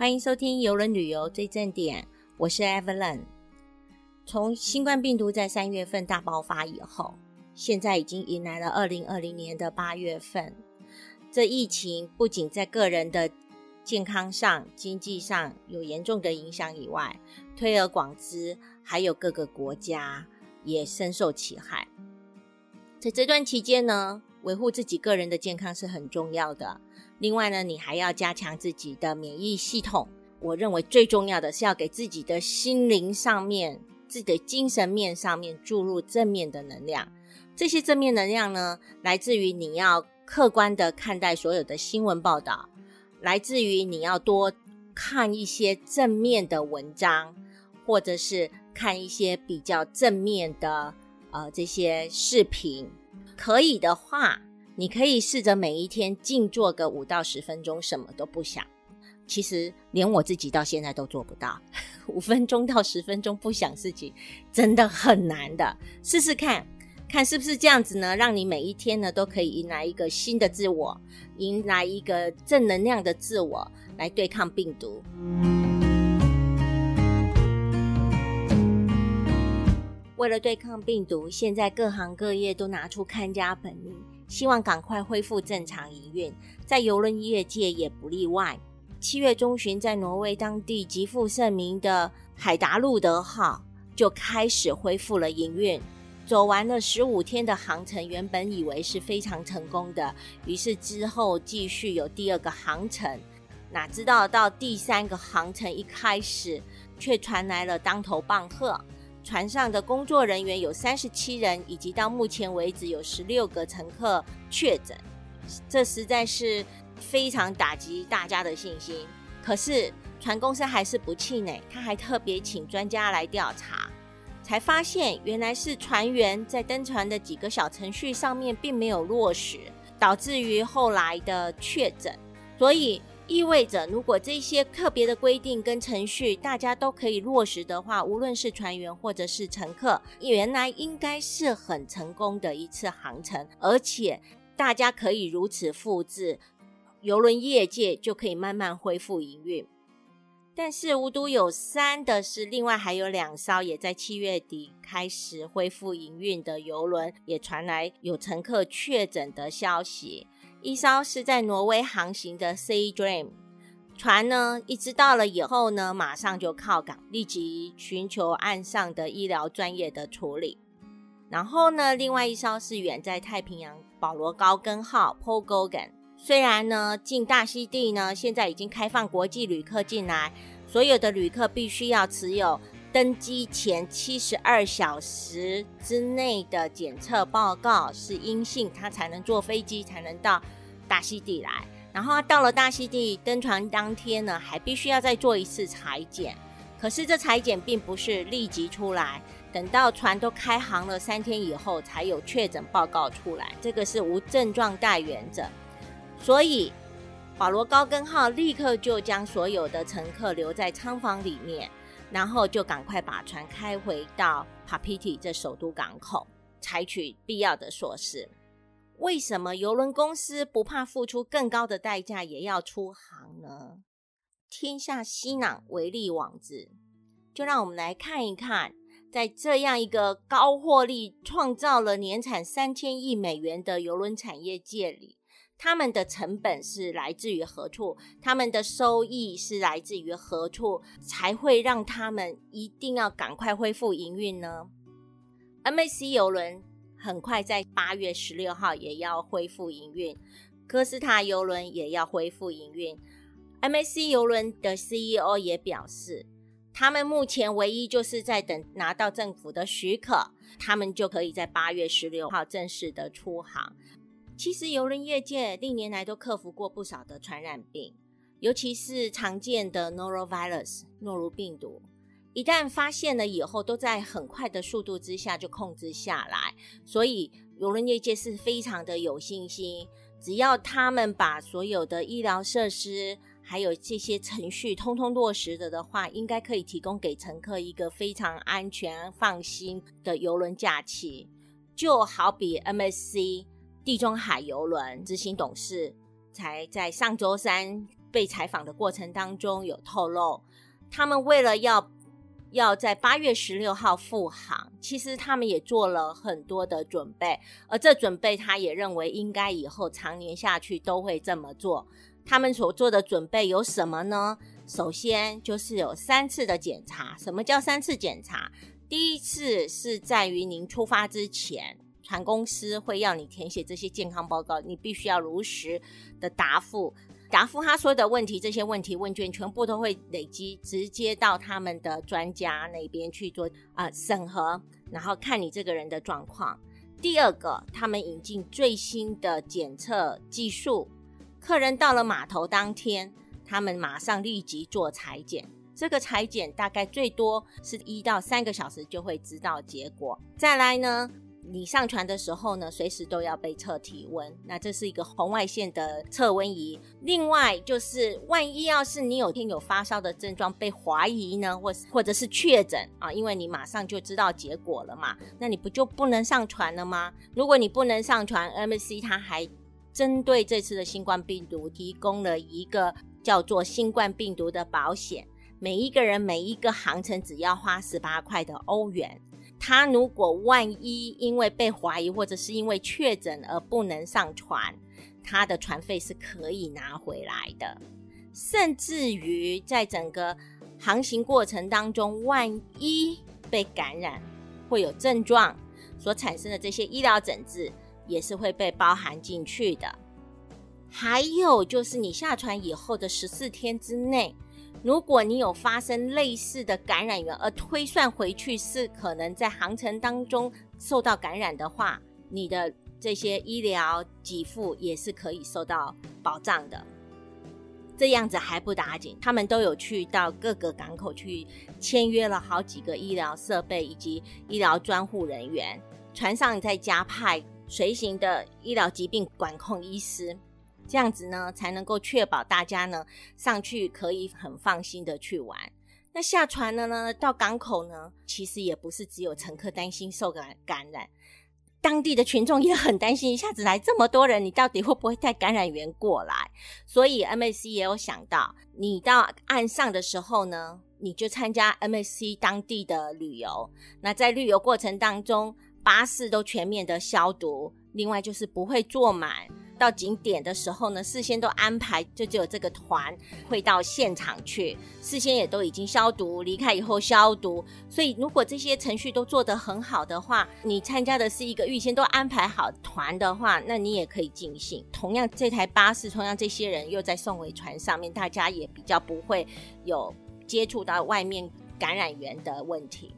欢迎收听游轮旅游最正点，我是 Evelyn。从新冠病毒在三月份大爆发以后，现在已经迎来了二零二零年的八月份。这疫情不仅在个人的健康上、经济上有严重的影响以外，推而广之，还有各个国家也深受其害。在这段期间呢，维护自己个人的健康是很重要的。另外呢，你还要加强自己的免疫系统。我认为最重要的是要给自己的心灵上面、自己的精神面上面注入正面的能量。这些正面能量呢，来自于你要客观的看待所有的新闻报道，来自于你要多看一些正面的文章，或者是看一些比较正面的呃这些视频。可以的话。你可以试着每一天静坐个五到十分钟，什么都不想。其实连我自己到现在都做不到，五分钟到十分钟不想事情，真的很难的。试试看看是不是这样子呢？让你每一天呢都可以迎来一个新的自我，迎来一个正能量的自我，来对抗病毒。为了对抗病毒，现在各行各业都拿出看家本领。希望赶快恢复正常营运，在游轮业界也不例外。七月中旬，在挪威当地极负盛名的海达路德号就开始恢复了营运，走完了十五天的航程，原本以为是非常成功的，于是之后继续有第二个航程，哪知道到第三个航程一开始，却传来了当头棒喝。船上的工作人员有三十七人，以及到目前为止有十六个乘客确诊，这实在是非常打击大家的信心。可是船公司还是不气馁，他还特别请专家来调查，才发现原来是船员在登船的几个小程序上面并没有落实，导致于后来的确诊。所以。意味着，如果这些特别的规定跟程序大家都可以落实的话，无论是船员或者是乘客，原来应该是很成功的一次航程，而且大家可以如此复制，游轮业界就可以慢慢恢复营运。但是无独有三的是，另外还有两艘也在七月底开始恢复营运的游轮，也传来有乘客确诊的消息。一艘是在挪威航行的 Sea Dream 船呢，一直到了以后呢，马上就靠港，立即寻求岸上的医疗专业的处理。然后呢，另外一艘是远在太平洋保罗高根号 Paul Gogan，虽然呢进大溪地呢，现在已经开放国际旅客进来，所有的旅客必须要持有登机前七十二小时之内的检测报告是阴性，他才能坐飞机，才能到。大溪地来，然后到了大溪地登船当天呢，还必须要再做一次裁剪。可是这裁剪并不是立即出来，等到船都开航了三天以后才有确诊报告出来。这个是无症状带原则，所以保罗高根号立刻就将所有的乘客留在舱房里面，然后就赶快把船开回到 Papiti 这首都港口，采取必要的措施。为什么邮轮公司不怕付出更高的代价也要出航呢？天下熙攘，唯利网子。就让我们来看一看，在这样一个高获利、创造了年产三千亿美元的邮轮产业界里，他们的成本是来自于何处？他们的收益是来自于何处？才会让他们一定要赶快恢复营运呢？MAC 邮轮。很快在八月十六号也要恢复营运，科斯塔游轮也要恢复营运。MAC 游轮的 CEO 也表示，他们目前唯一就是在等拿到政府的许可，他们就可以在八月十六号正式的出航。其实游轮业界历年来都克服过不少的传染病，尤其是常见的 Norovirus 诺如病毒。一旦发现了以后，都在很快的速度之下就控制下来，所以游轮业界是非常的有信心。只要他们把所有的医疗设施还有这些程序通通落实了的话，应该可以提供给乘客一个非常安全、放心的游轮假期。就好比 MSC 地中海邮轮执行董事才在上周三被采访的过程当中有透露，他们为了要要在八月十六号复航，其实他们也做了很多的准备，而这准备他也认为应该以后常年下去都会这么做。他们所做的准备有什么呢？首先就是有三次的检查。什么叫三次检查？第一次是在于您出发之前，船公司会要你填写这些健康报告，你必须要如实的答复。答复他所有的问题，这些问题问卷全部都会累积，直接到他们的专家那边去做啊审核，然后看你这个人的状况。第二个，他们引进最新的检测技术，客人到了码头当天，他们马上立即做裁剪，这个裁剪大概最多是一到三个小时就会知道结果。再来呢？你上船的时候呢，随时都要被测体温。那这是一个红外线的测温仪。另外就是，万一要是你有天有发烧的症状被怀疑呢，或或者是确诊啊，因为你马上就知道结果了嘛，那你不就不能上船了吗？如果你不能上船，M C 它还针对这次的新冠病毒提供了一个叫做新冠病毒的保险，每一个人每一个航程只要花十八块的欧元。他如果万一因为被怀疑或者是因为确诊而不能上船，他的船费是可以拿回来的。甚至于在整个航行过程当中，万一被感染会有症状所产生的这些医疗诊治，也是会被包含进去的。还有就是你下船以后的十四天之内。如果你有发生类似的感染源，而推算回去是可能在航程当中受到感染的话，你的这些医疗给付也是可以受到保障的。这样子还不打紧，他们都有去到各个港口去签约了好几个医疗设备以及医疗专户人员，船上再加派随行的医疗疾病管控医师。这样子呢，才能够确保大家呢上去可以很放心的去玩。那下船了呢，到港口呢，其实也不是只有乘客担心受感感染，当地的群众也很担心，一下子来这么多人，你到底会不会带感染源过来？所以 MSC 也有想到，你到岸上的时候呢，你就参加 MSC 当地的旅游。那在旅游过程当中，巴士都全面的消毒，另外就是不会坐满。到景点的时候呢，事先都安排，就只有这个团会到现场去，事先也都已经消毒，离开以后消毒。所以如果这些程序都做得很好的话，你参加的是一个预先都安排好团的话，那你也可以尽兴。同样，这台巴士，同样这些人又在送回船上面，大家也比较不会有接触到外面感染源的问题。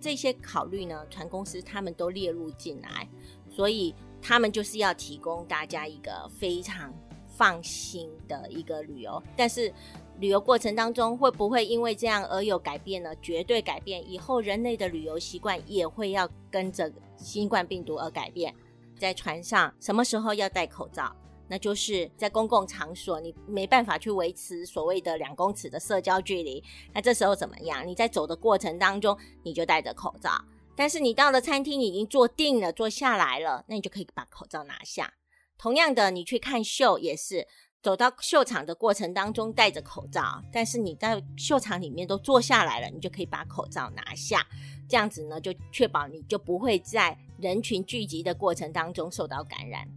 这些考虑呢，船公司他们都列入进来，所以。他们就是要提供大家一个非常放心的一个旅游，但是旅游过程当中会不会因为这样而有改变呢？绝对改变，以后人类的旅游习惯也会要跟着新冠病毒而改变。在船上什么时候要戴口罩？那就是在公共场所，你没办法去维持所谓的两公尺的社交距离，那这时候怎么样？你在走的过程当中，你就戴着口罩。但是你到了餐厅，你已经坐定了，坐下来了，那你就可以把口罩拿下。同样的，你去看秀也是，走到秀场的过程当中戴着口罩，但是你在秀场里面都坐下来了，你就可以把口罩拿下。这样子呢，就确保你就不会在人群聚集的过程当中受到感染。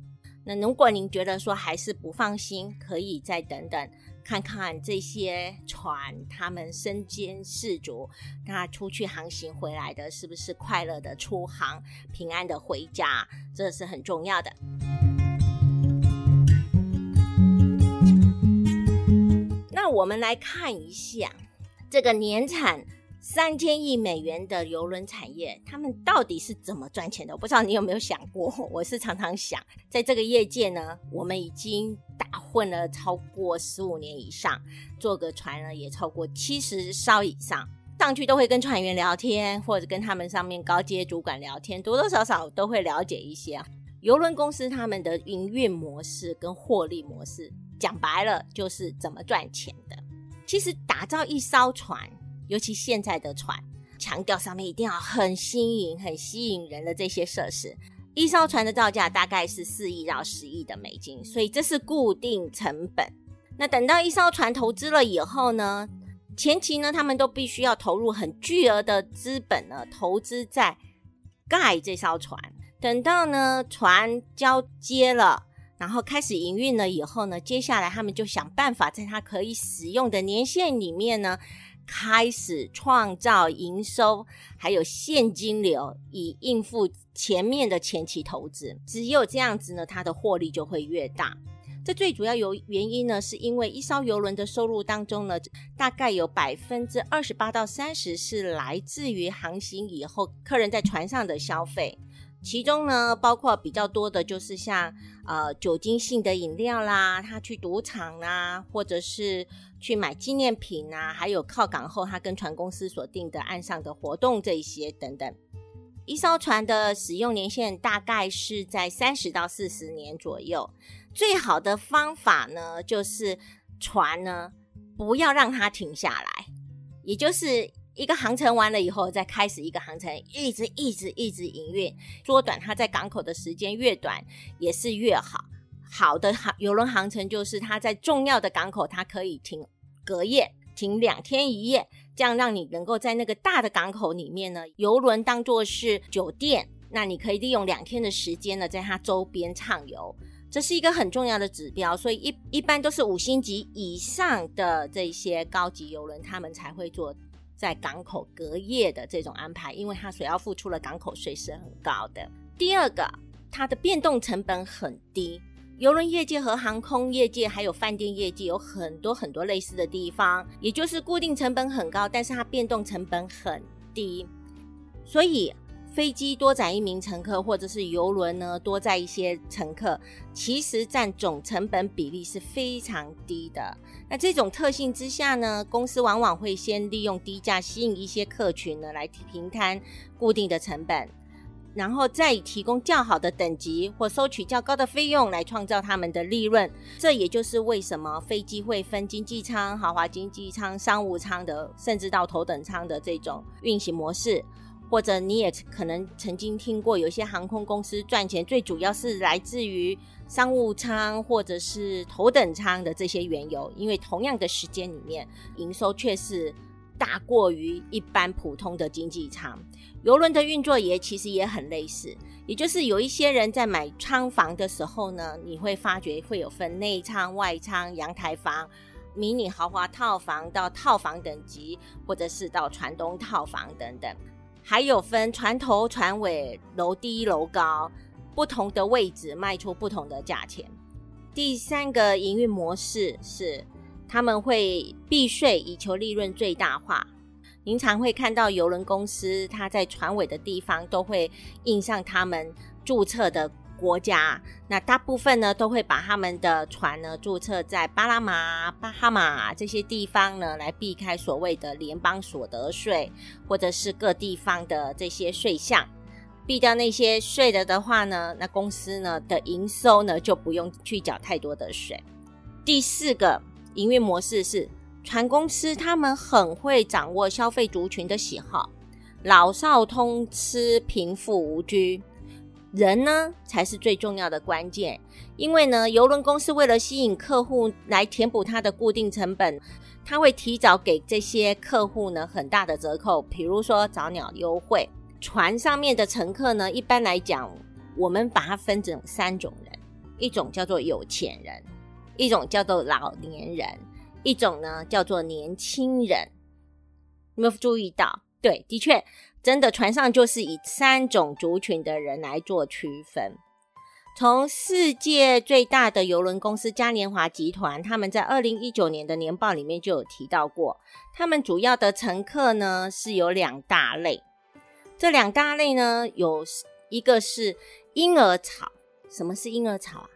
那如果您觉得说还是不放心，可以再等等。看看这些船，他们身兼士卒，那出去航行回来的，是不是快乐的出航，平安的回家？这是很重要的。那我们来看一下这个年产。三千亿美元的邮轮产业，他们到底是怎么赚钱的？我不知道你有没有想过。我是常常想，在这个业界呢，我们已经打混了超过十五年以上，坐个船呢也超过七十艘以上，上去都会跟船员聊天，或者跟他们上面高阶主管聊天，多多少少都会了解一些邮轮公司他们的营运模式跟获利模式。讲白了，就是怎么赚钱的。其实打造一艘船。尤其现在的船，强调上面一定要很新颖、很吸引人的这些设施。一艘船的造价大概是四亿到十亿的美金，所以这是固定成本。那等到一艘船投资了以后呢，前期呢，他们都必须要投入很巨额的资本呢，投资在盖这艘船。等到呢船交接了，然后开始营运了以后呢，接下来他们就想办法在它可以使用的年限里面呢，开始创造营收，还有现金流，以应付前面的前期投资。只有这样子呢，它的获利就会越大。这最主要有原因呢，是因为一艘游轮的收入当中呢，大概有百分之二十八到三十是来自于航行以后客人在船上的消费。其中呢，包括比较多的，就是像呃酒精性的饮料啦，他去赌场啊，或者是去买纪念品啊，还有靠港后他跟船公司所定的岸上的活动这一些等等。一艘船的使用年限大概是在三十到四十年左右。最好的方法呢，就是船呢不要让它停下来，也就是。一个航程完了以后，再开始一个航程，一直一直一直营运，缩短它在港口的时间越短也是越好。好的航游轮航程就是它在重要的港口，它可以停隔夜，停两天一夜，这样让你能够在那个大的港口里面呢，游轮当做是酒店，那你可以利用两天的时间呢，在它周边畅游，这是一个很重要的指标。所以一一般都是五星级以上的这些高级游轮，他们才会做。在港口隔夜的这种安排，因为它所要付出的港口税是很高的。第二个，它的变动成本很低。邮轮业界和航空业界还有饭店业界有很多很多类似的地方，也就是固定成本很高，但是它变动成本很低，所以。飞机多载一名乘客，或者是游轮呢多载一些乘客，其实占总成本比例是非常低的。那这种特性之下呢，公司往往会先利用低价吸引一些客群呢来平摊固定的成本，然后再以提供较好的等级或收取较高的费用来创造他们的利润。这也就是为什么飞机会分经济舱、豪华经济舱、商务舱的，甚至到头等舱的这种运行模式。或者你也可能曾经听过，有些航空公司赚钱最主要是来自于商务舱或者是头等舱的这些缘由，因为同样的时间里面，营收却是大过于一般普通的经济舱。游轮的运作也其实也很类似，也就是有一些人在买舱房的时候呢，你会发觉会有分内舱、外舱、阳台房、迷你豪华套房到套房等级，或者是到船东套房等等。还有分船头、船尾、楼低、楼高，不同的位置卖出不同的价钱。第三个营运模式是，他们会避税以求利润最大化。您常会看到邮轮公司，它在船尾的地方都会印上他们注册的。国家那大部分呢都会把他们的船呢注册在巴拿马、巴哈马这些地方呢，来避开所谓的联邦所得税或者是各地方的这些税项，避掉那些税的的话呢，那公司呢的营收呢就不用去缴太多的税。第四个营运模式是船公司，他们很会掌握消费族群的喜好，老少通吃，贫富无拘。人呢才是最重要的关键，因为呢，邮轮公司为了吸引客户来填补它的固定成本，它会提早给这些客户呢很大的折扣，比如说早鸟优惠。船上面的乘客呢，一般来讲，我们把它分成三种人：一种叫做有钱人，一种叫做老年人，一种呢叫做年轻人。有没有注意到？对，的确。真的，船上就是以三种族群的人来做区分。从世界最大的邮轮公司嘉年华集团，他们在二零一九年的年报里面就有提到过，他们主要的乘客呢是有两大类。这两大类呢，有一个是婴儿潮。什么是婴儿潮啊？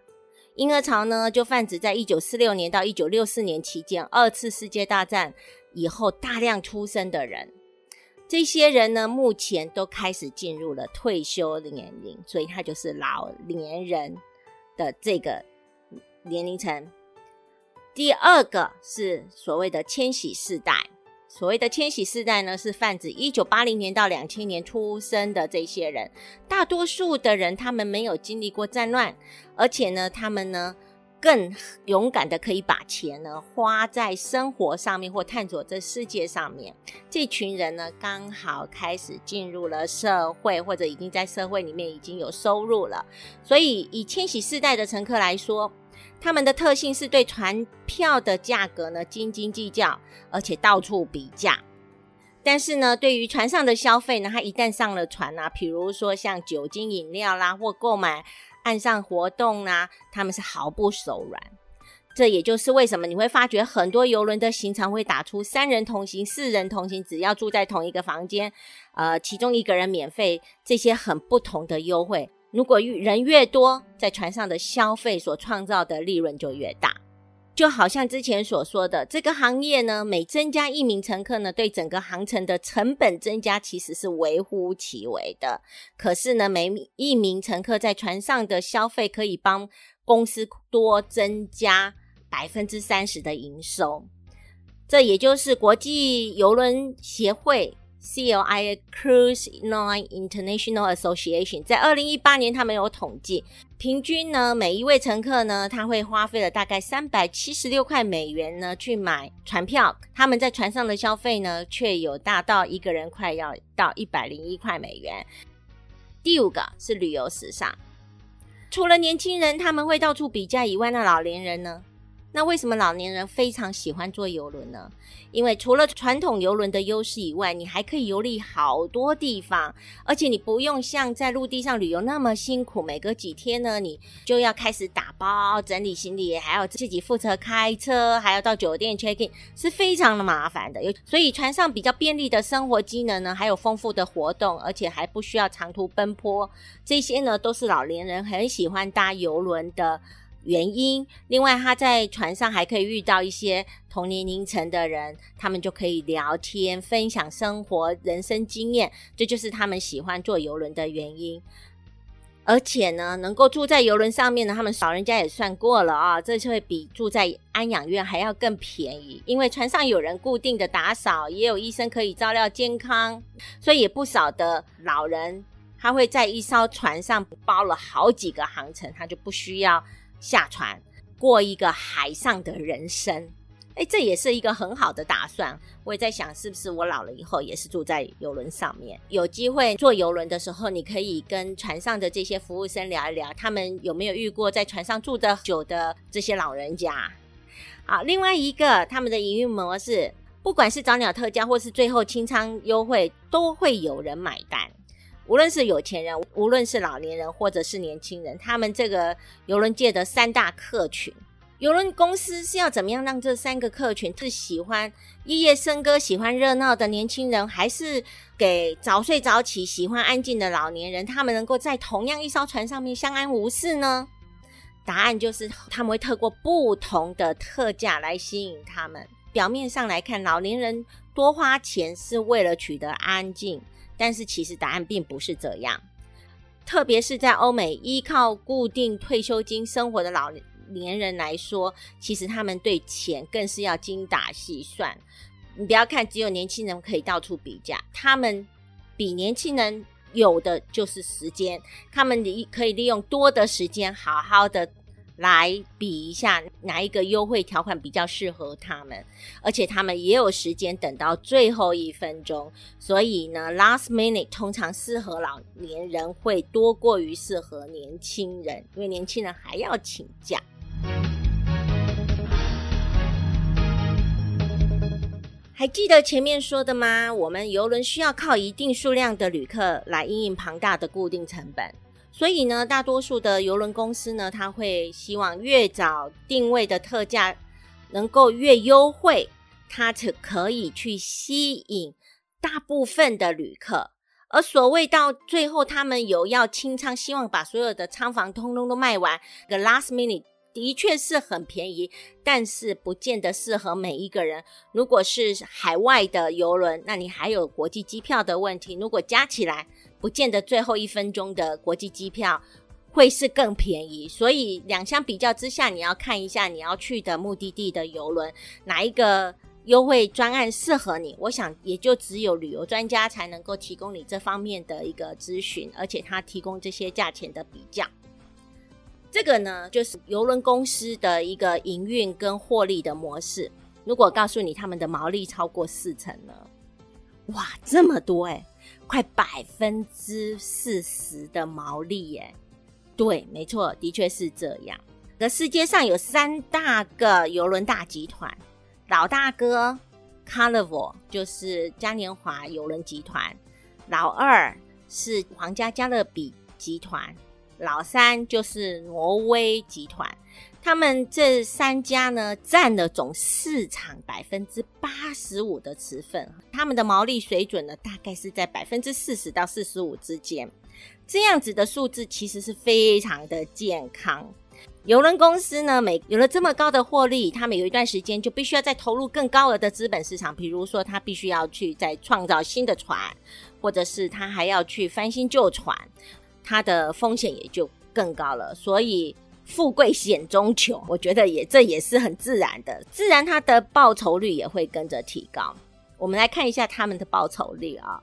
婴儿潮呢，就泛指在一九四六年到一九六四年期间，二次世界大战以后大量出生的人。这些人呢，目前都开始进入了退休的年龄，所以他就是老年人的这个年龄层。第二个是所谓的千禧世代，所谓的千禧世代呢，是泛指一九八零年到两千年出生的这些人。大多数的人，他们没有经历过战乱，而且呢，他们呢，更勇敢的可以把钱呢花在生活上面或探索这世界上面。这群人呢刚好开始进入了社会，或者已经在社会里面已经有收入了。所以以千禧世代的乘客来说，他们的特性是对船票的价格呢斤斤计较，而且到处比价。但是呢，对于船上的消费呢，他一旦上了船啊，比如说像酒精饮料啦，或购买岸上活动啊，他们是毫不手软。这也就是为什么你会发觉很多游轮的行程会打出三人同行、四人同行，只要住在同一个房间，呃，其中一个人免费，这些很不同的优惠。如果人越多，在船上的消费所创造的利润就越大。就好像之前所说的，这个行业呢，每增加一名乘客呢，对整个航程的成本增加其实是微乎其微的。可是呢，每一名乘客在船上的消费可以帮公司多增加百分之三十的营收。这也就是国际邮轮协会。CLI Cruise Line International Association 在二零一八年，他们有统计，平均呢，每一位乘客呢，他会花费了大概三百七十六块美元呢去买船票，他们在船上的消费呢，却有大到一个人快要到一百零一块美元。第五个是旅游时尚，除了年轻人他们会到处比价以外，那老年人呢？那为什么老年人非常喜欢坐游轮呢？因为除了传统游轮的优势以外，你还可以游历好多地方，而且你不用像在陆地上旅游那么辛苦。每隔几天呢，你就要开始打包、整理行李，还要自己负责开车，还要到酒店 check in，是非常的麻烦的。有所以船上比较便利的生活机能呢，还有丰富的活动，而且还不需要长途奔波，这些呢都是老年人很喜欢搭游轮的。原因，另外他在船上还可以遇到一些同年龄层的人，他们就可以聊天、分享生活、人生经验，这就是他们喜欢坐游轮的原因。而且呢，能够住在游轮上面呢，他们老人家也算过了啊，这就会比住在安养院还要更便宜，因为船上有人固定的打扫，也有医生可以照料健康，所以也不少的老人他会在一艘船上包了好几个航程，他就不需要。下船过一个海上的人生，哎，这也是一个很好的打算。我也在想，是不是我老了以后也是住在游轮上面？有机会坐游轮的时候，你可以跟船上的这些服务生聊一聊，他们有没有遇过在船上住的久的这些老人家？好，另外一个他们的营运模式，不管是早鸟特价或是最后清仓优惠，都会有人买单。无论是有钱人，无论是老年人，或者是年轻人，他们这个游轮界的三大客群，游轮公司是要怎么样让这三个客群是喜欢夜夜笙歌、喜欢热闹的年轻人，还是给早睡早起、喜欢安静的老年人，他们能够在同样一艘船上面相安无事呢？答案就是他们会透过不同的特价来吸引他们。表面上来看，老年人多花钱是为了取得安静。但是其实答案并不是这样，特别是在欧美依靠固定退休金生活的老年人来说，其实他们对钱更是要精打细算。你不要看只有年轻人可以到处比价，他们比年轻人有的就是时间，他们利可以利用多的时间好好的。来比一下哪一个优惠条款比较适合他们，而且他们也有时间等到最后一分钟，所以呢，last minute 通常适合老年人会多过于适合年轻人，因为年轻人还要请假。还记得前面说的吗？我们游轮需要靠一定数量的旅客来应应庞大的固定成本。所以呢，大多数的邮轮公司呢，他会希望越早定位的特价能够越优惠，它才可以去吸引大部分的旅客。而所谓到最后，他们有要清仓，希望把所有的仓房通通都卖完。The last minute 的确是很便宜，但是不见得适合每一个人。如果是海外的邮轮，那你还有国际机票的问题，如果加起来。不见得最后一分钟的国际机票会是更便宜，所以两相比较之下，你要看一下你要去的目的地的游轮哪一个优惠专案适合你。我想也就只有旅游专家才能够提供你这方面的一个咨询，而且他提供这些价钱的比较。这个呢，就是邮轮公司的一个营运跟获利的模式。如果告诉你他们的毛利超过四成呢？哇，这么多哎，快百分之四十的毛利耶！对，没错，的确是这样。可世界上有三大个邮轮大集团，老大哥 Carnival 就是嘉年华邮轮集团，老二是皇家加勒比集团，老三就是挪威集团。他们这三家呢，占了总市场百分之八十五的持份，他们的毛利水准呢，大概是在百分之四十到四十五之间。这样子的数字其实是非常的健康。邮轮公司呢，每有了这么高的获利，他们有一段时间就必须要再投入更高额的资本市场，比如说他必须要去再创造新的船，或者是他还要去翻新旧船，它的风险也就更高了。所以。富贵险中求，我觉得也这也是很自然的，自然它的报酬率也会跟着提高。我们来看一下他们的报酬率啊，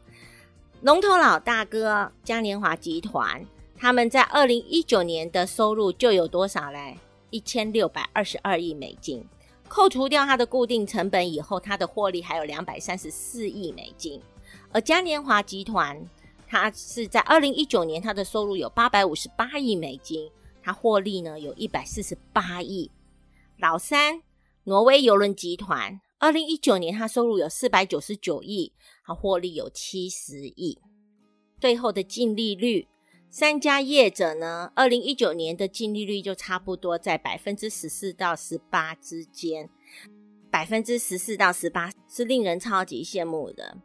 龙头老大哥嘉年华集团，他们在二零一九年的收入就有多少嘞？一千六百二十二亿美金，扣除掉它的固定成本以后，它的获利还有两百三十四亿美金。而嘉年华集团，它是在二零一九年它的收入有八百五十八亿美金。它获利呢有一百四十八亿。老三，挪威邮轮集团，二零一九年它收入有四百九十九亿，它获利有七十亿。最后的净利率，三家业者呢，二零一九年的净利率就差不多在百分之十四到十八之间，百分之十四到十八是令人超级羡慕的。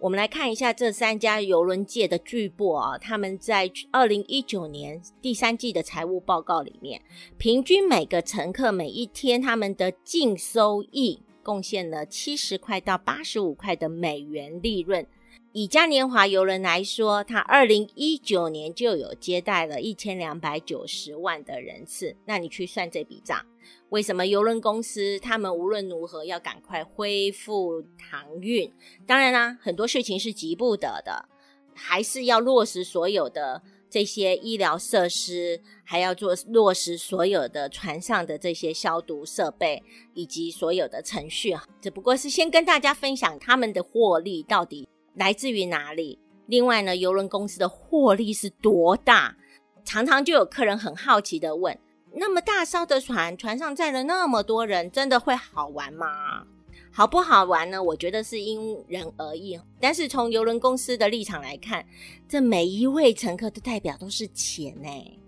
我们来看一下这三家邮轮界的巨擘啊，他们在二零一九年第三季的财务报告里面，平均每个乘客每一天他们的净收益贡献了七十块到八十五块的美元利润。以嘉年华邮轮来说，它二零一九年就有接待了一千两百九十万的人次。那你去算这笔账，为什么邮轮公司他们无论如何要赶快恢复航运？当然啦，很多事情是急不得的，还是要落实所有的这些医疗设施，还要做落实所有的船上的这些消毒设备以及所有的程序。只不过是先跟大家分享他们的获利到底。来自于哪里？另外呢，邮轮公司的获利是多大？常常就有客人很好奇的问：那么大艘的船，船上载了那么多人，真的会好玩吗？好不好玩呢？我觉得是因人而异。但是从邮轮公司的立场来看，这每一位乘客的代表都是钱呢，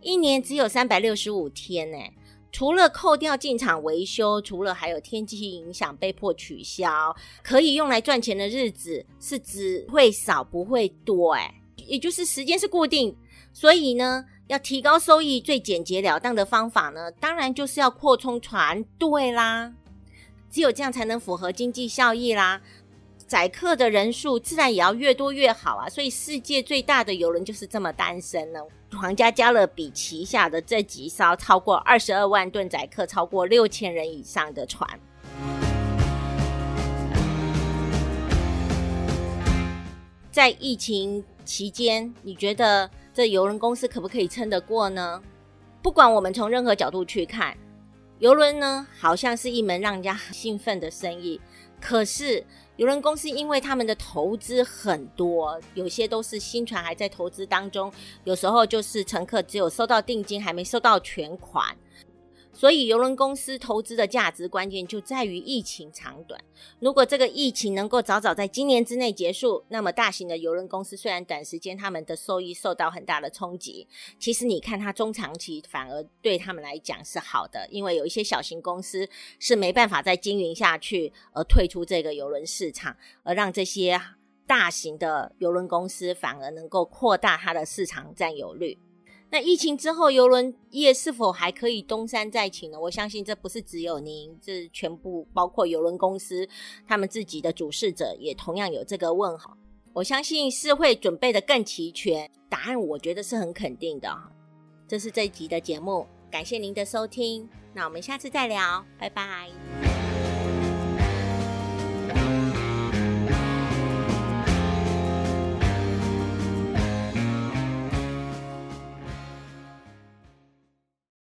一年只有三百六十五天呢。除了扣掉进场维修，除了还有天气影响被迫取消，可以用来赚钱的日子是只会少不会多，哎，也就是时间是固定，所以呢，要提高收益最简洁了当的方法呢，当然就是要扩充船队啦，只有这样才能符合经济效益啦。载客的人数自然也要越多越好啊，所以世界最大的游轮就是这么诞生了。皇家加勒比旗下的这几艘超过二十二万吨载客、超过六千人以上的船，在疫情期间，你觉得这游轮公司可不可以撑得过呢？不管我们从任何角度去看，游轮呢，好像是一门让人家很兴奋的生意，可是。游轮公司因为他们的投资很多，有些都是新船还在投资当中，有时候就是乘客只有收到定金，还没收到全款。所以，邮轮公司投资的价值关键就在于疫情长短。如果这个疫情能够早早在今年之内结束，那么大型的邮轮公司虽然短时间他们的收益受到很大的冲击，其实你看它中长期反而对他们来讲是好的，因为有一些小型公司是没办法再经营下去而退出这个邮轮市场，而让这些大型的邮轮公司反而能够扩大它的市场占有率。那疫情之后，邮轮业是否还可以东山再起呢？我相信这不是只有您，这全部包括邮轮公司他们自己的主事者也同样有这个问号。我相信是会准备的更齐全，答案我觉得是很肯定的。这是这一集的节目，感谢您的收听，那我们下次再聊，拜拜。